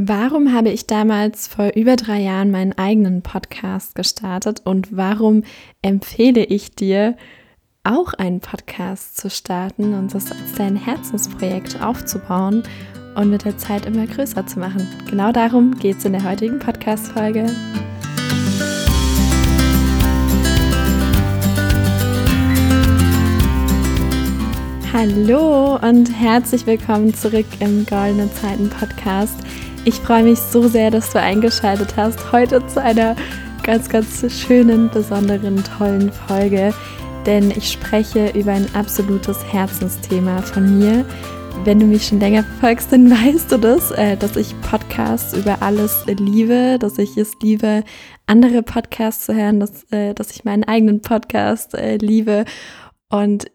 Warum habe ich damals vor über drei Jahren meinen eigenen Podcast gestartet und warum empfehle ich dir, auch einen Podcast zu starten und das als dein Herzensprojekt aufzubauen und mit der Zeit immer größer zu machen? Genau darum geht es in der heutigen Podcast-Folge. Hallo und herzlich willkommen zurück im Goldene Zeiten Podcast. Ich freue mich so sehr, dass du eingeschaltet hast heute zu einer ganz, ganz schönen, besonderen, tollen Folge, denn ich spreche über ein absolutes Herzensthema von mir. Wenn du mich schon länger verfolgst, dann weißt du das, äh, dass ich Podcasts über alles liebe, dass ich es liebe, andere Podcasts zu hören, dass, äh, dass ich meinen eigenen Podcast äh, liebe und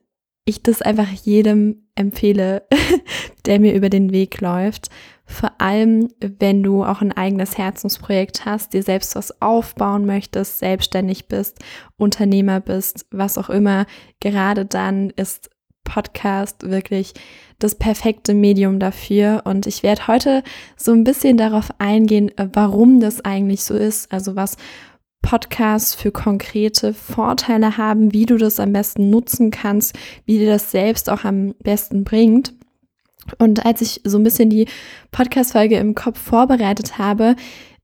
ich das einfach jedem empfehle, der mir über den Weg läuft. Vor allem, wenn du auch ein eigenes Herzensprojekt hast, dir selbst was aufbauen möchtest, selbstständig bist, Unternehmer bist, was auch immer, gerade dann ist Podcast wirklich das perfekte Medium dafür. Und ich werde heute so ein bisschen darauf eingehen, warum das eigentlich so ist, also was Podcasts für konkrete Vorteile haben, wie du das am besten nutzen kannst, wie dir das selbst auch am besten bringt. Und als ich so ein bisschen die Podcast-Folge im Kopf vorbereitet habe,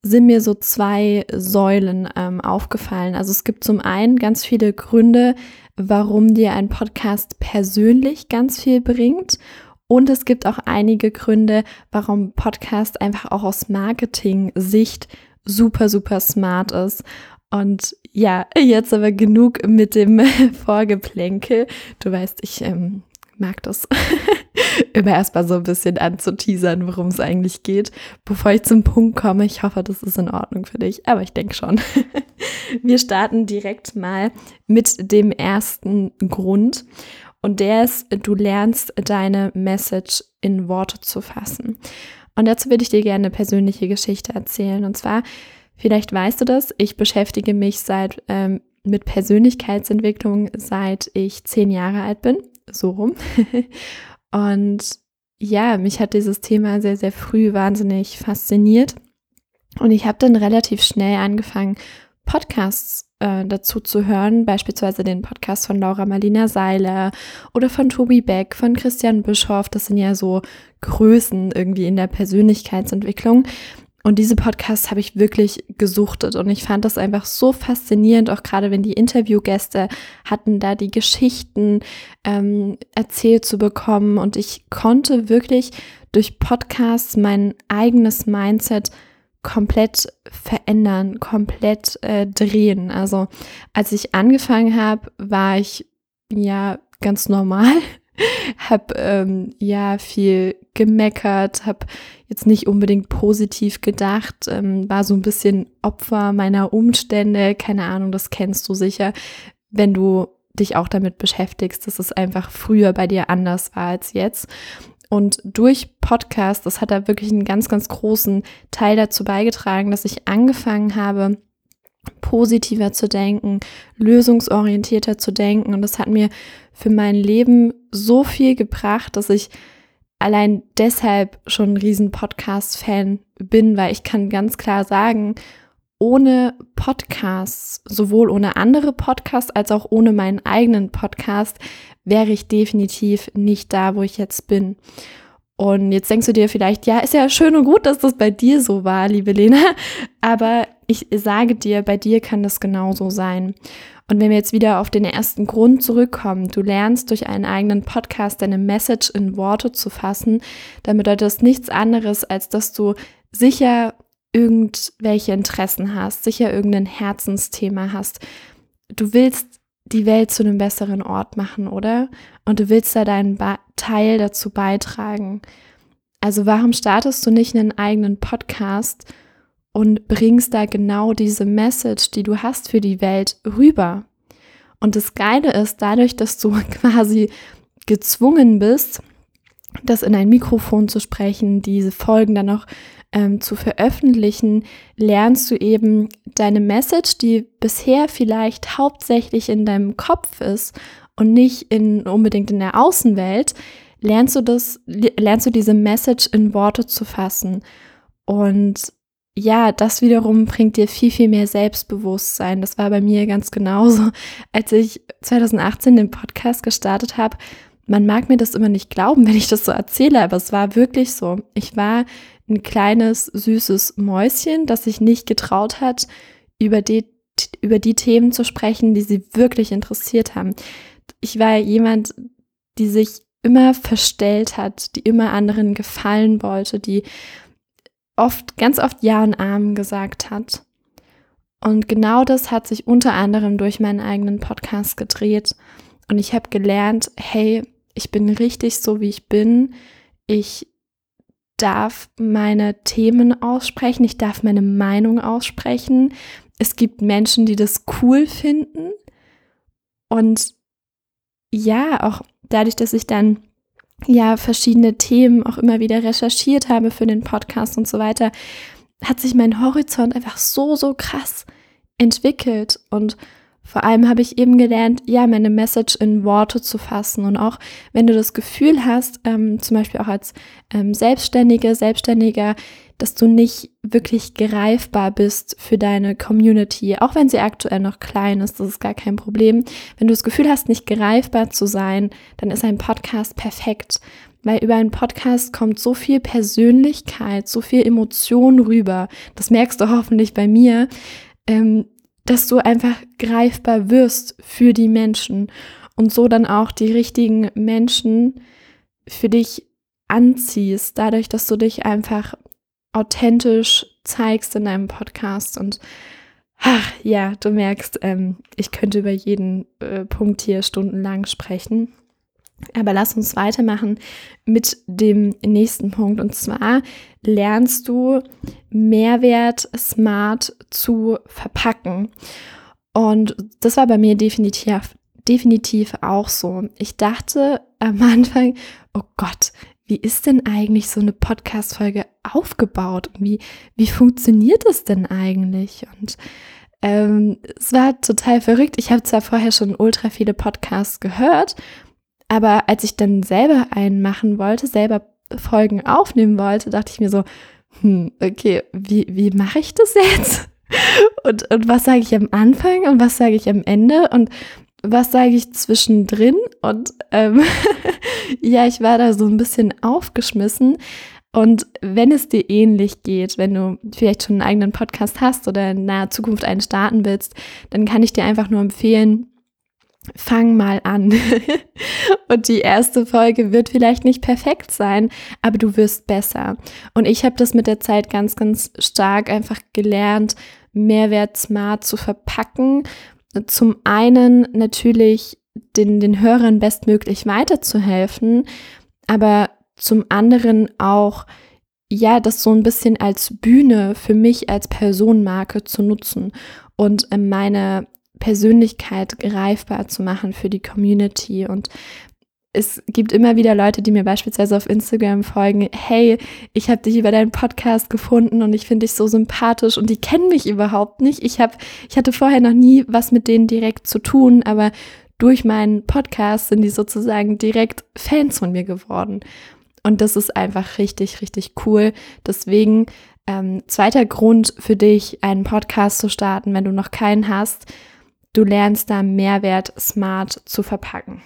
sind mir so zwei Säulen ähm, aufgefallen. Also es gibt zum einen ganz viele Gründe, warum dir ein Podcast persönlich ganz viel bringt. Und es gibt auch einige Gründe, warum Podcast einfach auch aus Marketing-Sicht super, super smart ist. Und ja, jetzt aber genug mit dem Vorgeplänkel. Du weißt, ich ähm, mag das immer erstmal so ein bisschen anzuteasern, worum es eigentlich geht, bevor ich zum Punkt komme. Ich hoffe, das ist in Ordnung für dich, aber ich denke schon. Wir starten direkt mal mit dem ersten Grund. Und der ist, du lernst deine Message in Worte zu fassen. Und dazu würde ich dir gerne eine persönliche Geschichte erzählen. Und zwar, vielleicht weißt du das, ich beschäftige mich seit ähm, mit Persönlichkeitsentwicklung, seit ich zehn Jahre alt bin so rum. Und ja, mich hat dieses Thema sehr, sehr früh wahnsinnig fasziniert. Und ich habe dann relativ schnell angefangen, Podcasts äh, dazu zu hören, beispielsweise den Podcast von Laura Marlina Seiler oder von Tobi Beck, von Christian Bischoff. Das sind ja so Größen irgendwie in der Persönlichkeitsentwicklung. Und diese Podcasts habe ich wirklich gesuchtet und ich fand das einfach so faszinierend, auch gerade wenn die Interviewgäste hatten, da die Geschichten ähm, erzählt zu bekommen. Und ich konnte wirklich durch Podcasts mein eigenes Mindset komplett verändern, komplett äh, drehen. Also als ich angefangen habe, war ich ja ganz normal habe ähm, ja viel gemeckert, habe jetzt nicht unbedingt positiv gedacht, ähm, war so ein bisschen Opfer meiner Umstände, keine Ahnung, das kennst du sicher, wenn du dich auch damit beschäftigst, dass es einfach früher bei dir anders war als jetzt. Und durch Podcast, das hat da wirklich einen ganz, ganz großen Teil dazu beigetragen, dass ich angefangen habe, positiver zu denken, lösungsorientierter zu denken. Und das hat mir für mein Leben so viel gebracht, dass ich allein deshalb schon ein riesen Podcast-Fan bin, weil ich kann ganz klar sagen, ohne Podcasts, sowohl ohne andere Podcasts als auch ohne meinen eigenen Podcast, wäre ich definitiv nicht da, wo ich jetzt bin. Und jetzt denkst du dir vielleicht, ja, ist ja schön und gut, dass das bei dir so war, liebe Lena. Aber ich sage dir, bei dir kann das genauso sein. Und wenn wir jetzt wieder auf den ersten Grund zurückkommen, du lernst durch einen eigenen Podcast deine Message in Worte zu fassen, dann bedeutet das nichts anderes, als dass du sicher irgendwelche Interessen hast, sicher irgendein Herzensthema hast. Du willst die Welt zu einem besseren Ort machen, oder? Und du willst da deinen ba Teil dazu beitragen. Also warum startest du nicht einen eigenen Podcast und bringst da genau diese Message, die du hast für die Welt, rüber? Und das Geile ist, dadurch, dass du quasi gezwungen bist, das in ein Mikrofon zu sprechen, diese Folgen dann noch ähm, zu veröffentlichen, lernst du eben deine Message, die bisher vielleicht hauptsächlich in deinem Kopf ist und nicht in, unbedingt in der Außenwelt, lernst du das, lernst du diese Message in Worte zu fassen. Und ja, das wiederum bringt dir viel, viel mehr Selbstbewusstsein. Das war bei mir ganz genauso, als ich 2018 den Podcast gestartet habe. Man mag mir das immer nicht glauben, wenn ich das so erzähle, aber es war wirklich so. Ich war ein kleines, süßes Mäuschen, das sich nicht getraut hat, über die, über die Themen zu sprechen, die sie wirklich interessiert haben. Ich war jemand, die sich immer verstellt hat, die immer anderen gefallen wollte, die oft, ganz oft Ja und Amen gesagt hat. Und genau das hat sich unter anderem durch meinen eigenen Podcast gedreht. Und ich habe gelernt, hey, ich bin richtig so, wie ich bin. Ich darf meine Themen aussprechen, ich darf meine Meinung aussprechen. Es gibt Menschen, die das cool finden. Und ja, auch dadurch, dass ich dann ja verschiedene Themen auch immer wieder recherchiert habe für den Podcast und so weiter, hat sich mein Horizont einfach so, so krass entwickelt und vor allem habe ich eben gelernt, ja, meine Message in Worte zu fassen. Und auch wenn du das Gefühl hast, ähm, zum Beispiel auch als ähm, Selbstständige, Selbstständiger, dass du nicht wirklich greifbar bist für deine Community, auch wenn sie aktuell noch klein ist, das ist gar kein Problem. Wenn du das Gefühl hast, nicht greifbar zu sein, dann ist ein Podcast perfekt, weil über einen Podcast kommt so viel Persönlichkeit, so viel Emotion rüber. Das merkst du hoffentlich bei mir. Ähm, dass du einfach greifbar wirst für die Menschen und so dann auch die richtigen Menschen für dich anziehst, dadurch, dass du dich einfach authentisch zeigst in deinem Podcast und ach, ja, du merkst, ähm, ich könnte über jeden äh, Punkt hier stundenlang sprechen. Aber lass uns weitermachen mit dem nächsten Punkt. Und zwar lernst du Mehrwert smart zu verpacken. Und das war bei mir definitiv, definitiv auch so. Ich dachte am Anfang, oh Gott, wie ist denn eigentlich so eine Podcast-Folge aufgebaut? wie, wie funktioniert es denn eigentlich? Und ähm, es war total verrückt. Ich habe zwar vorher schon ultra viele Podcasts gehört aber als ich dann selber einen machen wollte, selber Folgen aufnehmen wollte, dachte ich mir so, hm, okay, wie, wie mache ich das jetzt? Und, und was sage ich am Anfang und was sage ich am Ende und was sage ich zwischendrin? Und ähm, ja, ich war da so ein bisschen aufgeschmissen. Und wenn es dir ähnlich geht, wenn du vielleicht schon einen eigenen Podcast hast oder in naher Zukunft einen starten willst, dann kann ich dir einfach nur empfehlen, fang mal an. und die erste Folge wird vielleicht nicht perfekt sein, aber du wirst besser. Und ich habe das mit der Zeit ganz, ganz stark einfach gelernt, Mehrwert smart zu verpacken. Zum einen natürlich den, den Hörern bestmöglich weiterzuhelfen, aber zum anderen auch ja, das so ein bisschen als Bühne für mich als Personenmarke zu nutzen und meine Persönlichkeit greifbar zu machen für die Community. Und es gibt immer wieder Leute, die mir beispielsweise auf Instagram folgen, hey, ich habe dich über deinen Podcast gefunden und ich finde dich so sympathisch und die kennen mich überhaupt nicht. Ich habe ich hatte vorher noch nie was mit denen direkt zu tun, aber durch meinen Podcast sind die sozusagen direkt Fans von mir geworden. Und das ist einfach richtig, richtig cool. Deswegen ähm, zweiter Grund für dich, einen Podcast zu starten, wenn du noch keinen hast, Du lernst da Mehrwert smart zu verpacken.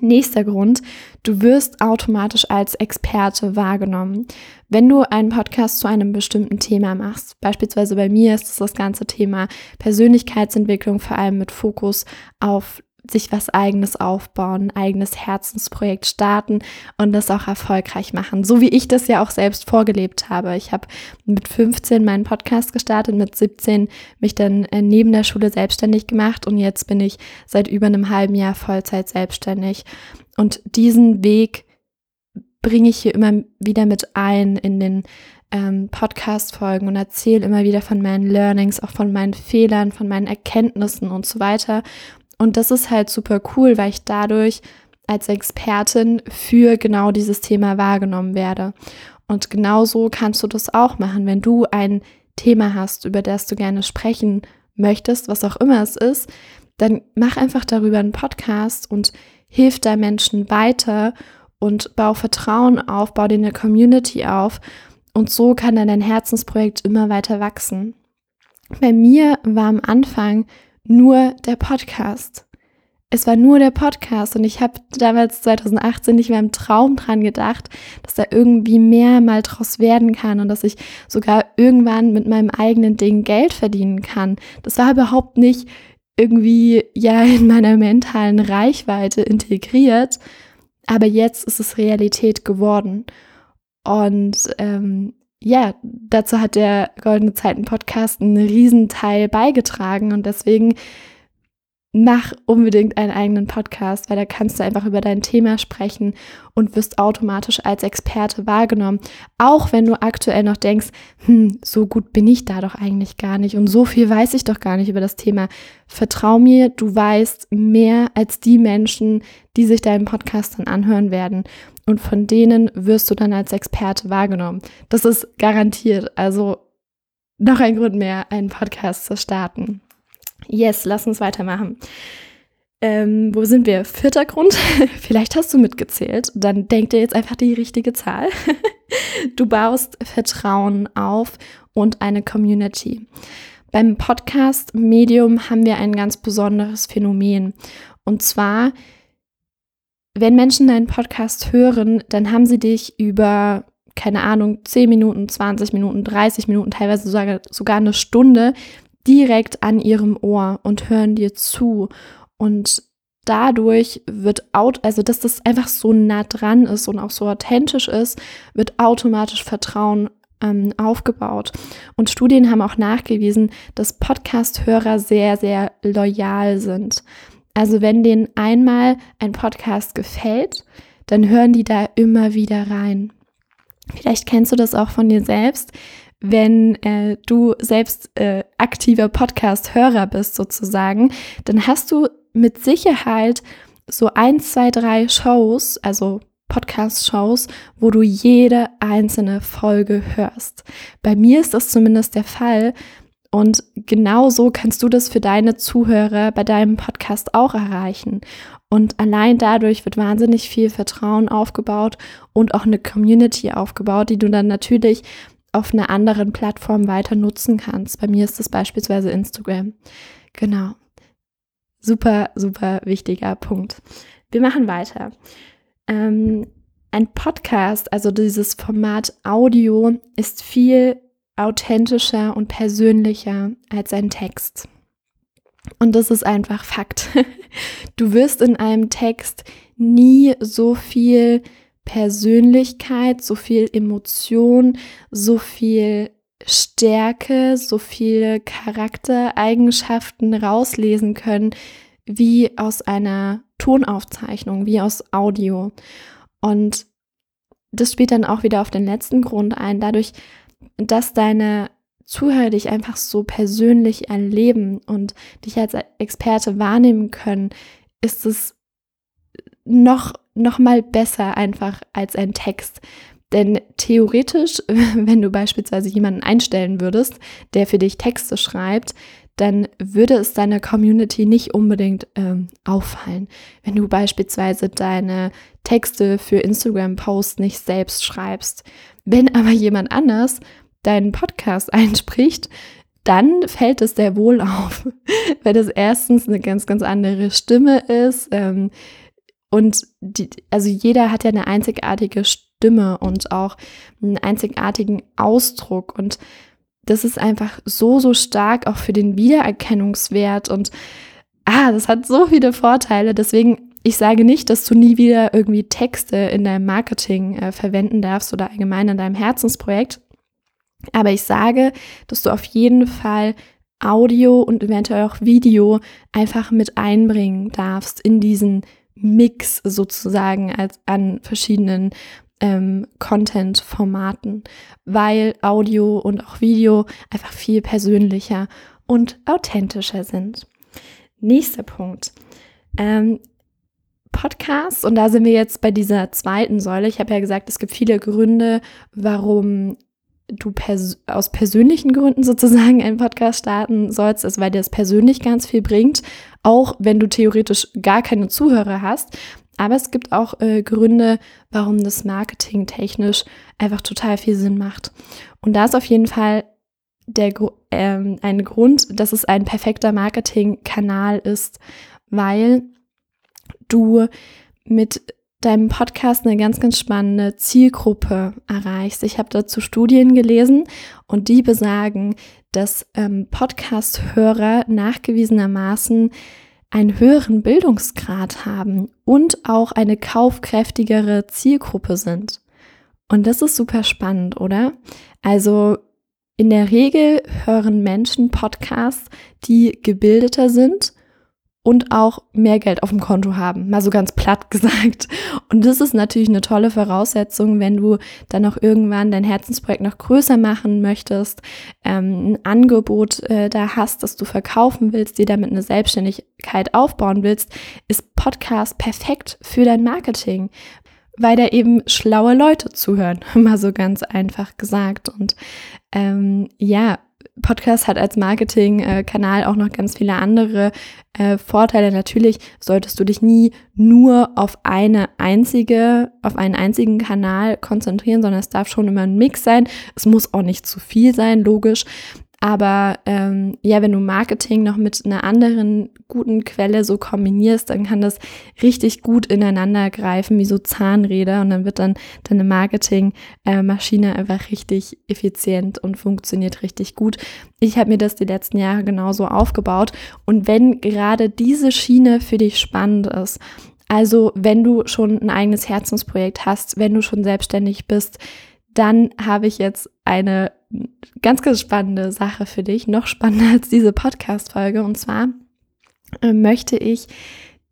Nächster Grund, du wirst automatisch als Experte wahrgenommen. Wenn du einen Podcast zu einem bestimmten Thema machst, beispielsweise bei mir ist es das ganze Thema Persönlichkeitsentwicklung, vor allem mit Fokus auf sich was eigenes aufbauen, eigenes Herzensprojekt starten und das auch erfolgreich machen. So wie ich das ja auch selbst vorgelebt habe. Ich habe mit 15 meinen Podcast gestartet, mit 17 mich dann äh, neben der Schule selbstständig gemacht und jetzt bin ich seit über einem halben Jahr Vollzeit selbstständig. Und diesen Weg bringe ich hier immer wieder mit ein in den ähm, Podcast-Folgen und erzähle immer wieder von meinen Learnings, auch von meinen Fehlern, von meinen Erkenntnissen und so weiter. Und das ist halt super cool, weil ich dadurch als Expertin für genau dieses Thema wahrgenommen werde. Und genauso kannst du das auch machen, wenn du ein Thema hast, über das du gerne sprechen möchtest, was auch immer es ist, dann mach einfach darüber einen Podcast und hilf da Menschen weiter und bau Vertrauen auf, bau dir eine Community auf Und so kann dann dein Herzensprojekt immer weiter wachsen. Bei mir war am Anfang nur der Podcast. Es war nur der Podcast und ich habe damals 2018 nicht mehr im Traum dran gedacht, dass da irgendwie mehr mal draus werden kann und dass ich sogar irgendwann mit meinem eigenen Ding Geld verdienen kann. Das war überhaupt nicht irgendwie ja in meiner mentalen Reichweite integriert, aber jetzt ist es Realität geworden. Und ähm, ja, dazu hat der Goldene Zeiten Podcast einen Riesenteil beigetragen und deswegen mach unbedingt einen eigenen Podcast, weil da kannst du einfach über dein Thema sprechen und wirst automatisch als Experte wahrgenommen. Auch wenn du aktuell noch denkst, hm, so gut bin ich da doch eigentlich gar nicht und so viel weiß ich doch gar nicht über das Thema. Vertrau mir, du weißt mehr als die Menschen, die sich deinen Podcast dann anhören werden. Und von denen wirst du dann als Experte wahrgenommen. Das ist garantiert. Also noch ein Grund mehr, einen Podcast zu starten. Yes, lass uns weitermachen. Ähm, wo sind wir? Vierter Grund. Vielleicht hast du mitgezählt. Dann denk dir jetzt einfach die richtige Zahl. du baust Vertrauen auf und eine Community. Beim Podcast-Medium haben wir ein ganz besonderes Phänomen. Und zwar, wenn Menschen deinen Podcast hören, dann haben sie dich über, keine Ahnung, 10 Minuten, 20 Minuten, 30 Minuten, teilweise sogar, sogar eine Stunde direkt an ihrem Ohr und hören dir zu. Und dadurch wird, also dass das einfach so nah dran ist und auch so authentisch ist, wird automatisch Vertrauen ähm, aufgebaut. Und Studien haben auch nachgewiesen, dass Podcast-Hörer sehr, sehr loyal sind. Also wenn denen einmal ein Podcast gefällt, dann hören die da immer wieder rein. Vielleicht kennst du das auch von dir selbst, wenn äh, du selbst äh, aktiver Podcast-Hörer bist sozusagen, dann hast du mit Sicherheit so ein, zwei, drei Shows, also Podcast-Shows, wo du jede einzelne Folge hörst. Bei mir ist das zumindest der Fall. Und genau so kannst du das für deine Zuhörer bei deinem Podcast auch erreichen. Und allein dadurch wird wahnsinnig viel Vertrauen aufgebaut und auch eine Community aufgebaut, die du dann natürlich auf einer anderen Plattform weiter nutzen kannst. Bei mir ist das beispielsweise Instagram. Genau. Super, super wichtiger Punkt. Wir machen weiter. Ähm, ein Podcast, also dieses Format Audio, ist viel authentischer und persönlicher als ein Text. Und das ist einfach Fakt. Du wirst in einem Text nie so viel Persönlichkeit, so viel Emotion, so viel Stärke, so viele Charaktereigenschaften rauslesen können, wie aus einer Tonaufzeichnung, wie aus Audio. Und das spielt dann auch wieder auf den letzten Grund ein, dadurch, dass deine Zuhörer dich einfach so persönlich erleben und dich als Experte wahrnehmen können, ist es noch noch mal besser einfach als ein Text. Denn theoretisch, wenn du beispielsweise jemanden einstellen würdest, der für dich Texte schreibt, dann würde es deiner Community nicht unbedingt ähm, auffallen. Wenn du beispielsweise deine Texte für Instagram-Posts nicht selbst schreibst. Wenn aber jemand anders deinen Podcast einspricht, dann fällt es sehr wohl auf, weil das erstens eine ganz, ganz andere Stimme ist. Ähm, und die, also jeder hat ja eine einzigartige Stimme und auch einen einzigartigen Ausdruck. Und das ist einfach so, so stark auch für den Wiedererkennungswert. Und ah, das hat so viele Vorteile. Deswegen, ich sage nicht, dass du nie wieder irgendwie Texte in deinem Marketing äh, verwenden darfst oder allgemein in deinem Herzensprojekt. Aber ich sage, dass du auf jeden Fall Audio und eventuell auch Video einfach mit einbringen darfst in diesen Mix sozusagen als an verschiedenen ähm, Content-Formaten, weil Audio und auch Video einfach viel persönlicher und authentischer sind. Nächster Punkt. Ähm, Podcasts, und da sind wir jetzt bei dieser zweiten Säule. Ich habe ja gesagt, es gibt viele Gründe, warum du pers aus persönlichen Gründen sozusagen einen Podcast starten sollst, also weil dir das persönlich ganz viel bringt, auch wenn du theoretisch gar keine Zuhörer hast. Aber es gibt auch äh, Gründe, warum das Marketing technisch einfach total viel Sinn macht. Und da ist auf jeden Fall der, ähm, ein Grund, dass es ein perfekter Marketingkanal ist, weil du mit deinem Podcast eine ganz, ganz spannende Zielgruppe erreichst. Ich habe dazu Studien gelesen und die besagen, dass ähm, Podcast-Hörer nachgewiesenermaßen einen höheren Bildungsgrad haben und auch eine kaufkräftigere Zielgruppe sind. Und das ist super spannend, oder? Also in der Regel hören Menschen Podcasts, die gebildeter sind und auch mehr Geld auf dem Konto haben, mal so ganz platt gesagt. Und das ist natürlich eine tolle Voraussetzung, wenn du dann auch irgendwann dein Herzensprojekt noch größer machen möchtest, ähm, ein Angebot äh, da hast, das du verkaufen willst, dir damit eine Selbstständigkeit aufbauen willst, ist Podcast perfekt für dein Marketing, weil da eben schlaue Leute zuhören, mal so ganz einfach gesagt. Und ähm, ja, Podcast hat als Marketingkanal auch noch ganz viele andere äh, Vorteile. Natürlich solltest du dich nie nur auf eine einzige, auf einen einzigen Kanal konzentrieren, sondern es darf schon immer ein Mix sein. Es muss auch nicht zu viel sein, logisch. Aber ähm, ja, wenn du Marketing noch mit einer anderen guten Quelle so kombinierst, dann kann das richtig gut ineinander greifen, wie so Zahnräder. Und dann wird dann deine Marketingmaschine äh, einfach richtig effizient und funktioniert richtig gut. Ich habe mir das die letzten Jahre genauso aufgebaut. Und wenn gerade diese Schiene für dich spannend ist, also wenn du schon ein eigenes Herzensprojekt hast, wenn du schon selbstständig bist, dann habe ich jetzt eine ganz, ganz spannende Sache für dich, noch spannender als diese Podcast-Folge. Und zwar äh, möchte ich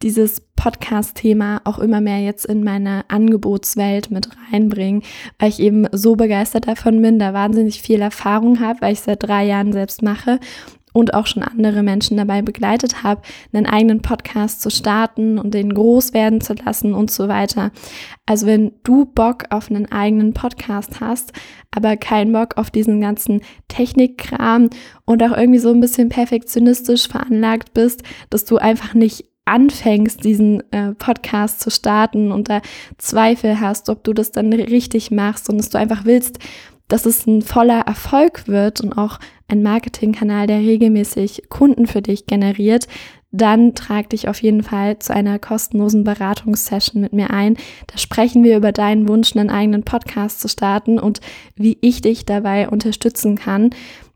dieses Podcast-Thema auch immer mehr jetzt in meine Angebotswelt mit reinbringen, weil ich eben so begeistert davon bin, da wahnsinnig viel Erfahrung habe, weil ich seit drei Jahren selbst mache und auch schon andere Menschen dabei begleitet habe, einen eigenen Podcast zu starten und den groß werden zu lassen und so weiter. Also wenn du Bock auf einen eigenen Podcast hast, aber keinen Bock auf diesen ganzen Technikkram und auch irgendwie so ein bisschen perfektionistisch veranlagt bist, dass du einfach nicht anfängst, diesen äh, Podcast zu starten und da Zweifel hast, ob du das dann richtig machst und dass du einfach willst, dass es ein voller Erfolg wird und auch ein Marketingkanal, der regelmäßig Kunden für dich generiert, dann trag dich auf jeden Fall zu einer kostenlosen Beratungssession mit mir ein. Da sprechen wir über deinen Wunsch, einen eigenen Podcast zu starten und wie ich dich dabei unterstützen kann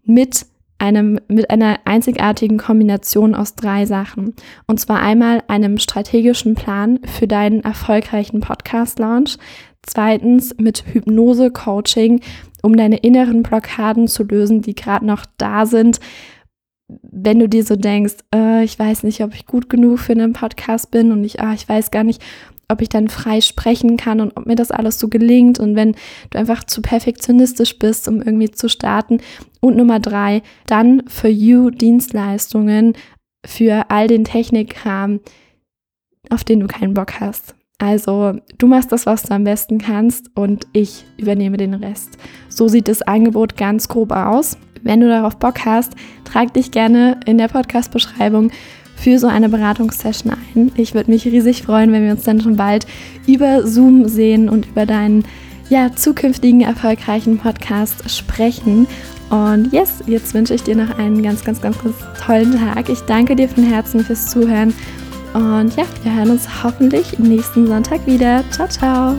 mit einem, mit einer einzigartigen Kombination aus drei Sachen. Und zwar einmal einem strategischen Plan für deinen erfolgreichen Podcast-Launch. Zweitens mit Hypnose-Coaching, um deine inneren Blockaden zu lösen, die gerade noch da sind. Wenn du dir so denkst, äh, ich weiß nicht, ob ich gut genug für einen Podcast bin und ich, ah, ich weiß gar nicht, ob ich dann frei sprechen kann und ob mir das alles so gelingt und wenn du einfach zu perfektionistisch bist, um irgendwie zu starten. Und Nummer drei, dann für You Dienstleistungen für all den Technikkram, auf den du keinen Bock hast. Also du machst das, was du am besten kannst und ich übernehme den Rest. So sieht das Angebot ganz grob aus. Wenn du darauf Bock hast, trag dich gerne in der Podcast-Beschreibung für so eine Beratungssession ein. Ich würde mich riesig freuen, wenn wir uns dann schon bald über Zoom sehen und über deinen ja, zukünftigen erfolgreichen Podcast sprechen. Und yes, jetzt wünsche ich dir noch einen ganz, ganz, ganz, ganz tollen Tag. Ich danke dir von Herzen fürs Zuhören und ja, wir hören uns hoffentlich nächsten Sonntag wieder. Ciao, ciao.